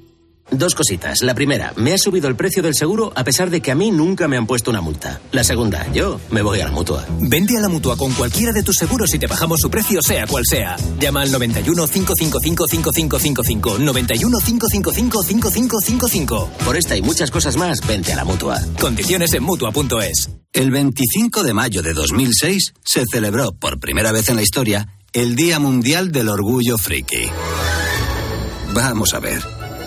Dos cositas. La primera, me ha subido el precio del seguro a pesar de que a mí nunca me han puesto una multa. La segunda, yo me voy a la mutua. Vende a la mutua con cualquiera de tus seguros y te bajamos su precio, sea cual sea. Llama al 91 555 5555. 91 555 5555. Por esta y muchas cosas más, vente a la mutua. Condiciones en mutua.es. El 25 de mayo de 2006 se celebró por primera vez en la historia el Día Mundial del Orgullo Friki. Vamos a ver.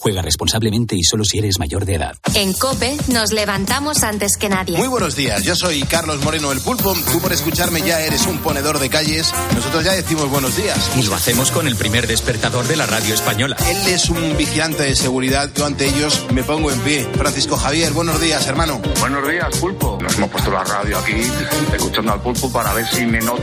Juega responsablemente y solo si eres mayor de edad. En Cope nos levantamos antes que nadie. Muy buenos días, yo soy Carlos Moreno el Pulpo. Tú por escucharme ya eres un ponedor de calles. Nosotros ya decimos buenos días. Y lo hacemos con el primer despertador de la radio española. Él es un vigilante de seguridad. Yo ante ellos me pongo en pie. Francisco Javier, buenos días, hermano. Buenos días, Pulpo. Nos hemos puesto la radio aquí, escuchando al Pulpo para ver si me nota